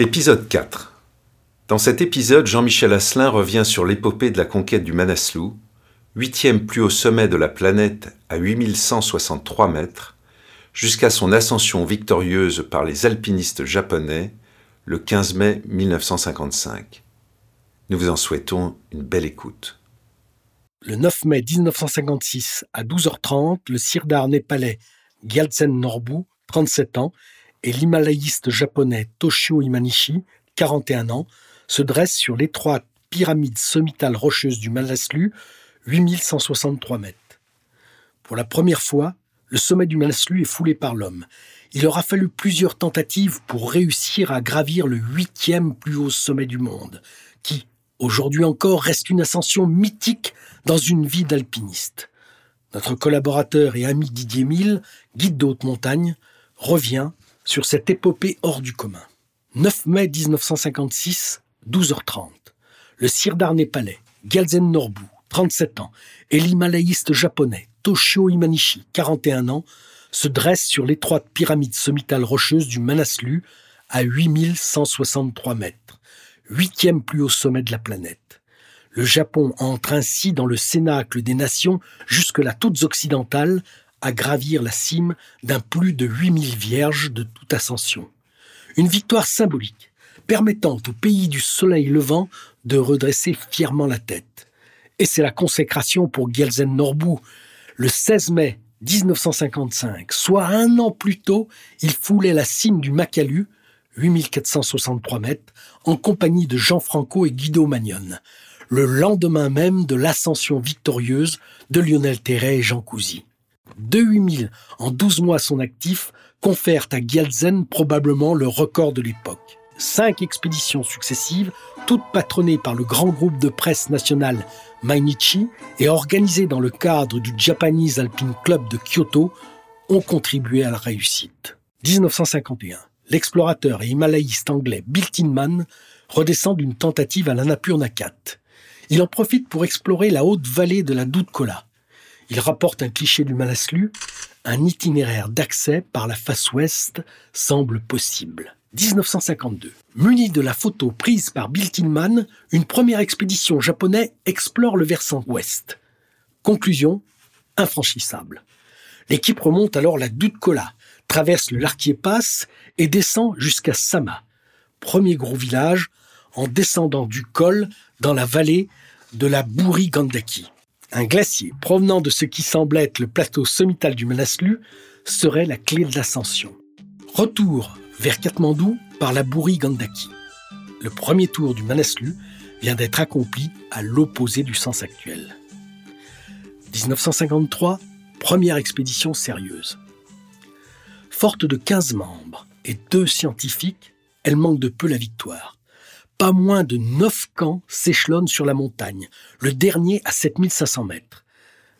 Épisode 4 Dans cet épisode, Jean-Michel Asselin revient sur l'épopée de la conquête du Manaslu, huitième plus haut sommet de la planète à 8163 mètres, jusqu'à son ascension victorieuse par les alpinistes japonais le 15 mai 1955. Nous vous en souhaitons une belle écoute. Le 9 mai 1956, à 12h30, le sirdar népalais Gyaltsen Norbu, 37 ans, et l'himalayiste japonais Toshio Imanishi, 41 ans, se dresse sur l'étroite pyramide sommitale rocheuse du Manaslu, 8163 mètres. Pour la première fois, le sommet du Manaslu est foulé par l'homme. Il aura fallu plusieurs tentatives pour réussir à gravir le huitième plus haut sommet du monde, qui, aujourd'hui encore, reste une ascension mythique dans une vie d'alpiniste. Notre collaborateur et ami Didier Mille, guide de haute montagne, revient sur cette épopée hors du commun. 9 mai 1956, 12h30. Le sirdar népalais, Gyalzen Norbu, 37 ans, et l'himalayiste japonais, Toshio Imanishi, 41 ans, se dressent sur l'étroite pyramide sommitale rocheuse du Manaslu à 8163 mètres, huitième plus haut sommet de la planète. Le Japon entre ainsi dans le cénacle des nations jusque-là toutes occidentales à gravir la cime d'un plus de 8000 vierges de toute ascension. Une victoire symbolique, permettant au pays du soleil levant de redresser fièrement la tête. Et c'est la consécration pour Gyalzen Norbu. Le 16 mai 1955, soit un an plus tôt, il foulait la cime du Makalu, 8463 mètres, en compagnie de Jean Franco et Guido Magnon, le lendemain même de l'ascension victorieuse de Lionel Terret et Jean Cousy de 8000 en 12 mois son actif confèrent à Gyalzen probablement le record de l'époque. Cinq expéditions successives, toutes patronnées par le grand groupe de presse national Mainichi et organisées dans le cadre du Japanese Alpine Club de Kyoto, ont contribué à la réussite. 1951. L'explorateur et himalayiste anglais Bill Tinman redescend d'une tentative à l'Annapurna 4. Il en profite pour explorer la haute vallée de la Kola. Il rapporte un cliché du Manaslu, un itinéraire d'accès par la face ouest semble possible. 1952. Muni de la photo prise par Bill Tillman, une première expédition japonaise explore le versant ouest. Conclusion, infranchissable. L'équipe remonte alors la Kola, traverse le Larquier Pass et descend jusqu'à Sama, premier gros village, en descendant du col dans la vallée de la Bouri Gandaki. Un glacier provenant de ce qui semble être le plateau sommital du Manaslu serait la clé de l'ascension. Retour vers Katmandou par la Bouri Gandaki. Le premier tour du Manaslu vient d'être accompli à l'opposé du sens actuel. 1953, première expédition sérieuse. Forte de 15 membres et deux scientifiques, elle manque de peu la victoire pas moins de neuf camps s'échelonnent sur la montagne, le dernier à 7500 mètres.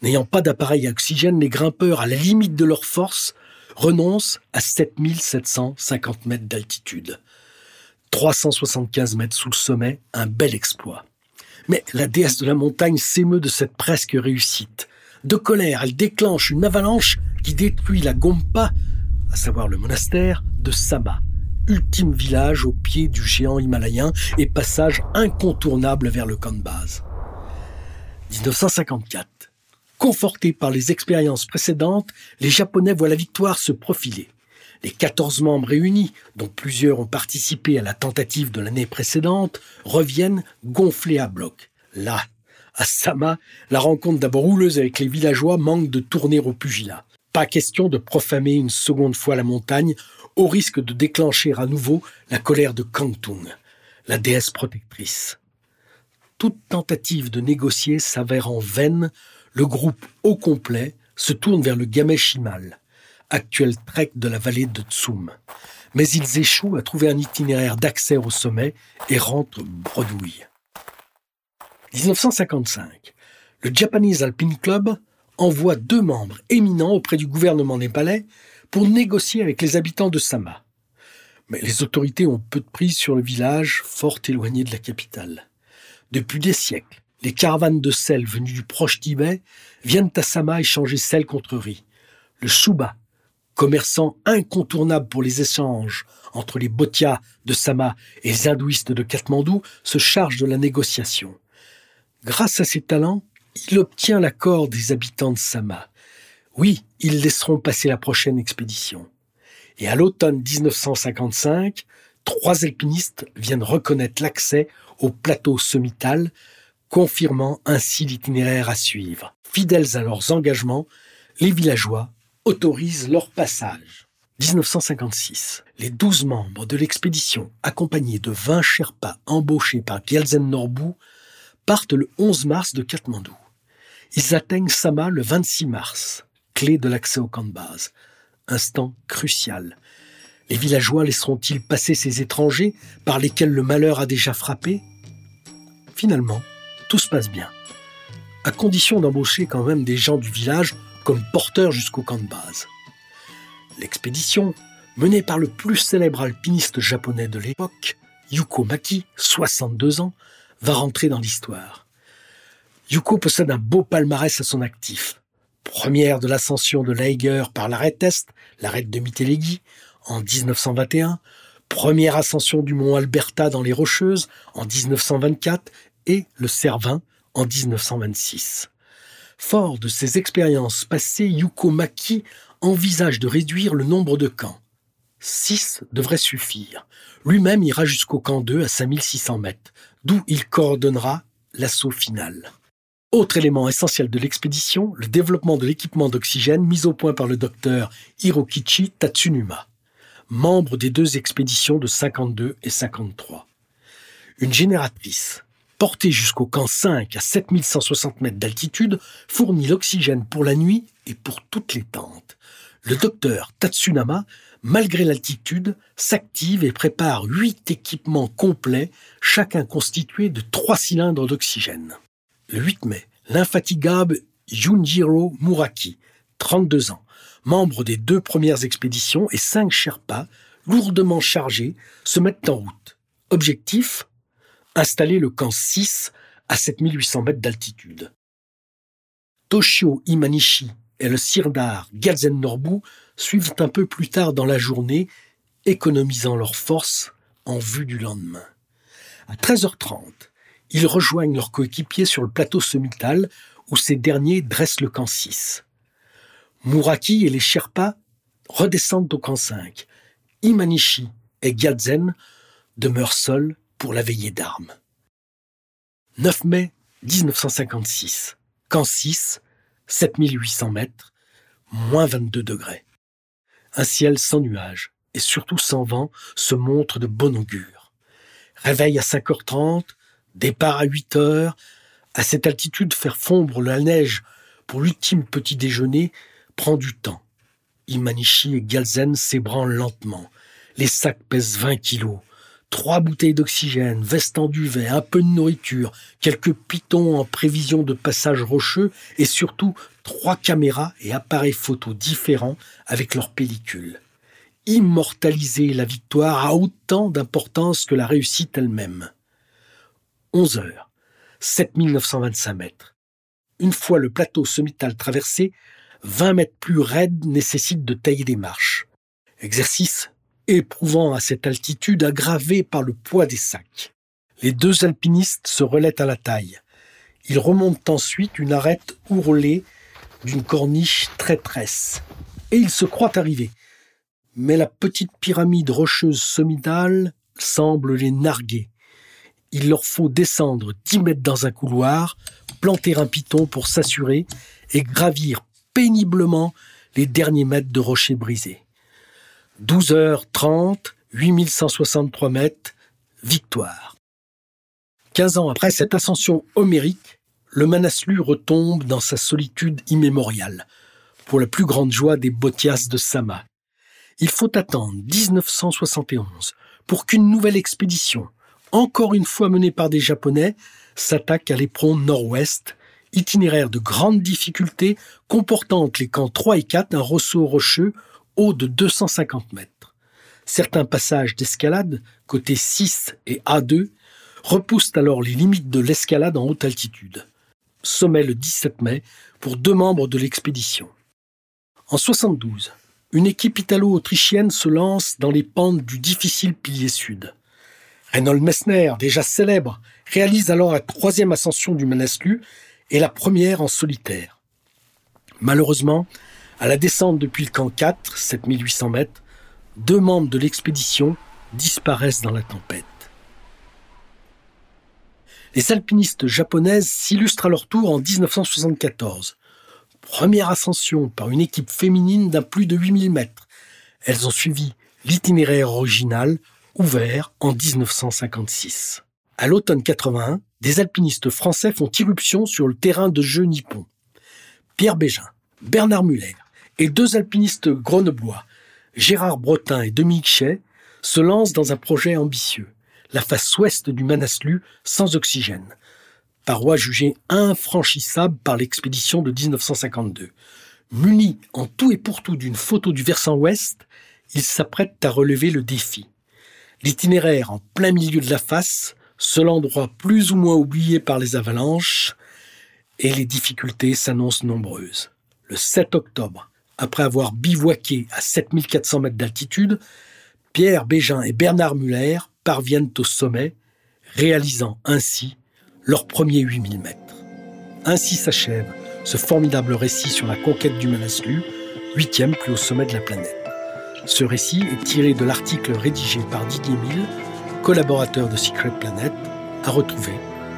N'ayant pas d'appareil à oxygène, les grimpeurs, à la limite de leur force, renoncent à 7750 mètres d'altitude. 375 mètres sous le sommet, un bel exploit. Mais la déesse de la montagne s'émeut de cette presque réussite. De colère, elle déclenche une avalanche qui détruit la Gompa, à savoir le monastère, de Sama ultime village au pied du géant himalayen et passage incontournable vers le camp de base. 1954. Confortés par les expériences précédentes, les Japonais voient la victoire se profiler. Les 14 membres réunis, dont plusieurs ont participé à la tentative de l'année précédente, reviennent gonflés à bloc. Là, à Sama, la rencontre d'abord houleuse avec les villageois manque de tourner au pugilat. Pas question de profamer une seconde fois la montagne au risque de déclencher à nouveau la colère de Kangtung, la déesse protectrice. Toute tentative de négocier s'avère en vaine, le groupe au complet se tourne vers le Gameshimal, actuel trek de la vallée de Tsum. mais ils échouent à trouver un itinéraire d'accès au sommet et rentrent bredouille. 1955. Le Japanese Alpine Club envoie deux membres éminents auprès du gouvernement népalais pour négocier avec les habitants de Sama. Mais les autorités ont peu de prise sur le village fort éloigné de la capitale. Depuis des siècles, les caravanes de sel venues du proche Tibet viennent à Sama échanger sel contre riz. Le Shuba, commerçant incontournable pour les échanges entre les Bhotias de Sama et les hindouistes de Katmandou, se charge de la négociation. Grâce à ses talents, il obtient l'accord des habitants de Sama. Oui, ils laisseront passer la prochaine expédition. Et à l'automne 1955, trois alpinistes viennent reconnaître l'accès au plateau sommital, confirmant ainsi l'itinéraire à suivre. Fidèles à leurs engagements, les villageois autorisent leur passage. 1956. Les douze membres de l'expédition, accompagnés de 20 Sherpas embauchés par Gyaltsen Norbu, partent le 11 mars de Katmandou. Ils atteignent Sama le 26 mars, de l'accès au camp de base. Instant crucial. Les villageois laisseront-ils passer ces étrangers par lesquels le malheur a déjà frappé? Finalement, tout se passe bien, à condition d'embaucher quand même des gens du village comme porteurs jusqu'au camp de base. L'expédition, menée par le plus célèbre alpiniste japonais de l'époque, Yuko Maki, 62 ans, va rentrer dans l'histoire. Yuko possède un beau palmarès à son actif. Première de l'ascension de l'Eiger par l'arête Est, l'arête de Mitelegi, en 1921, première ascension du mont Alberta dans les Rocheuses en 1924 et le Cervin en 1926. Fort de ces expériences passées, Yuko Maki envisage de réduire le nombre de camps. Six devraient suffire. Lui-même ira jusqu'au camp 2 à 5600 mètres, d'où il coordonnera l'assaut final. Autre élément essentiel de l'expédition, le développement de l'équipement d'oxygène mis au point par le docteur Hirokichi Tatsunuma, membre des deux expéditions de 52 et 53. Une génératrice, portée jusqu'au camp 5 à 7160 mètres d'altitude, fournit l'oxygène pour la nuit et pour toutes les tentes. Le docteur Tatsunama, malgré l'altitude, s'active et prépare huit équipements complets, chacun constitué de trois cylindres d'oxygène. Le 8 mai, l'infatigable Junjiro Muraki, 32 ans, membre des deux premières expéditions et cinq Sherpas, lourdement chargés, se mettent en route. Objectif Installer le camp 6 à 7800 mètres d'altitude. Toshio Imanishi et le sirdar Galzen Norbu suivent un peu plus tard dans la journée, économisant leurs forces en vue du lendemain. À 13h30, ils rejoignent leurs coéquipiers sur le plateau sommital où ces derniers dressent le camp 6. Muraki et les Sherpas redescendent au camp 5. Imanishi et Gyaltsen demeurent seuls pour la veillée d'armes. 9 mai 1956. Camp 6, 7800 mètres, moins 22 degrés. Un ciel sans nuages et surtout sans vent se montre de bon augure. Réveil à 5h30, Départ à 8 heures. À cette altitude, faire fondre la neige pour l'ultime petit déjeuner prend du temps. Imanishi et Galzen s'ébranlent lentement. Les sacs pèsent 20 kilos. Trois bouteilles d'oxygène, veste en duvet, un peu de nourriture, quelques pitons en prévision de passage rocheux et surtout trois caméras et appareils photo différents avec leurs pellicules. Immortaliser la victoire a autant d'importance que la réussite elle-même. 11 heures, 7925 mètres. Une fois le plateau sommital traversé, 20 mètres plus raide nécessite de tailler des marches. Exercice éprouvant à cette altitude aggravé par le poids des sacs. Les deux alpinistes se relaient à la taille. Ils remontent ensuite une arête ourlée d'une corniche traîtresse. Et ils se croient arrivés. Mais la petite pyramide rocheuse sommitale semble les narguer il leur faut descendre 10 mètres dans un couloir, planter un piton pour s'assurer et gravir péniblement les derniers mètres de rochers brisés. 12h30, 8163 mètres, victoire. 15 ans après cette ascension homérique, le Manaslu retombe dans sa solitude immémoriale, pour la plus grande joie des Botias de Sama. Il faut attendre 1971 pour qu'une nouvelle expédition, encore une fois menée par des Japonais, s'attaque à l'éperon nord-ouest, itinéraire de grande difficulté comportant entre les camps 3 et 4 un ressaut rocheux haut de 250 mètres. Certains passages d'escalade, côté 6 et A2, repoussent alors les limites de l'escalade en haute altitude. Sommet le 17 mai pour deux membres de l'expédition. En 72, une équipe italo-autrichienne se lance dans les pentes du difficile pilier sud. Reynold Messner, déjà célèbre, réalise alors la troisième ascension du Manaslu et la première en solitaire. Malheureusement, à la descente depuis le camp 4, 7800 mètres, deux membres de l'expédition disparaissent dans la tempête. Les alpinistes japonaises s'illustrent à leur tour en 1974. Première ascension par une équipe féminine d'un plus de 8000 mètres. Elles ont suivi l'itinéraire original ouvert en 1956. À l'automne 81, des alpinistes français font irruption sur le terrain de jeu nippon. Pierre Bégin, Bernard Muller et deux alpinistes grenoblois, Gérard Bretin et Dominique Chay, se lancent dans un projet ambitieux, la face ouest du Manaslu sans oxygène, paroi jugée infranchissable par l'expédition de 1952. Munis en tout et pour tout d'une photo du versant ouest, ils s'apprêtent à relever le défi. L'itinéraire en plein milieu de la face, seul endroit plus ou moins oublié par les avalanches, et les difficultés s'annoncent nombreuses. Le 7 octobre, après avoir bivouaqué à 7400 mètres d'altitude, Pierre Bégin et Bernard Muller parviennent au sommet, réalisant ainsi leurs premiers 8000 mètres. Ainsi s'achève ce formidable récit sur la conquête du Manaslu, huitième plus haut sommet de la planète. Ce récit est tiré de l'article rédigé par Didier Mille, collaborateur de Secret Planet, à retrouver,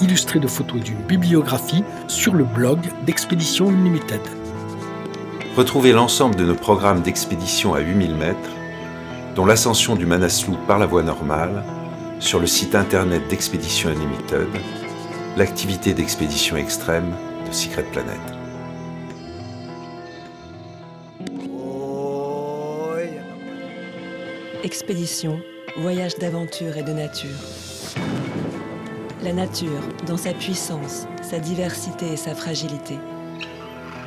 illustré de photos d'une bibliographie sur le blog d'Expédition Unlimited. Retrouvez l'ensemble de nos programmes d'expédition à 8000 mètres, dont l'ascension du Manaslu par la voie normale, sur le site internet d'Expédition Unlimited, l'activité d'expédition extrême de Secret Planet. Expédition, voyage d'aventure et de nature. La nature, dans sa puissance, sa diversité et sa fragilité.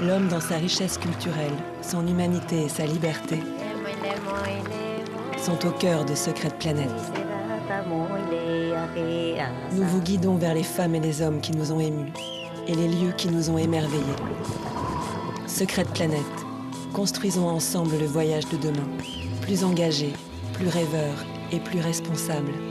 L'homme dans sa richesse culturelle, son humanité et sa liberté sont au cœur de Secret Planet. Nous vous guidons vers les femmes et les hommes qui nous ont émus et les lieux qui nous ont émerveillés. Secret Planet, construisons ensemble le voyage de demain, plus engagé, plus rêveur et plus responsable.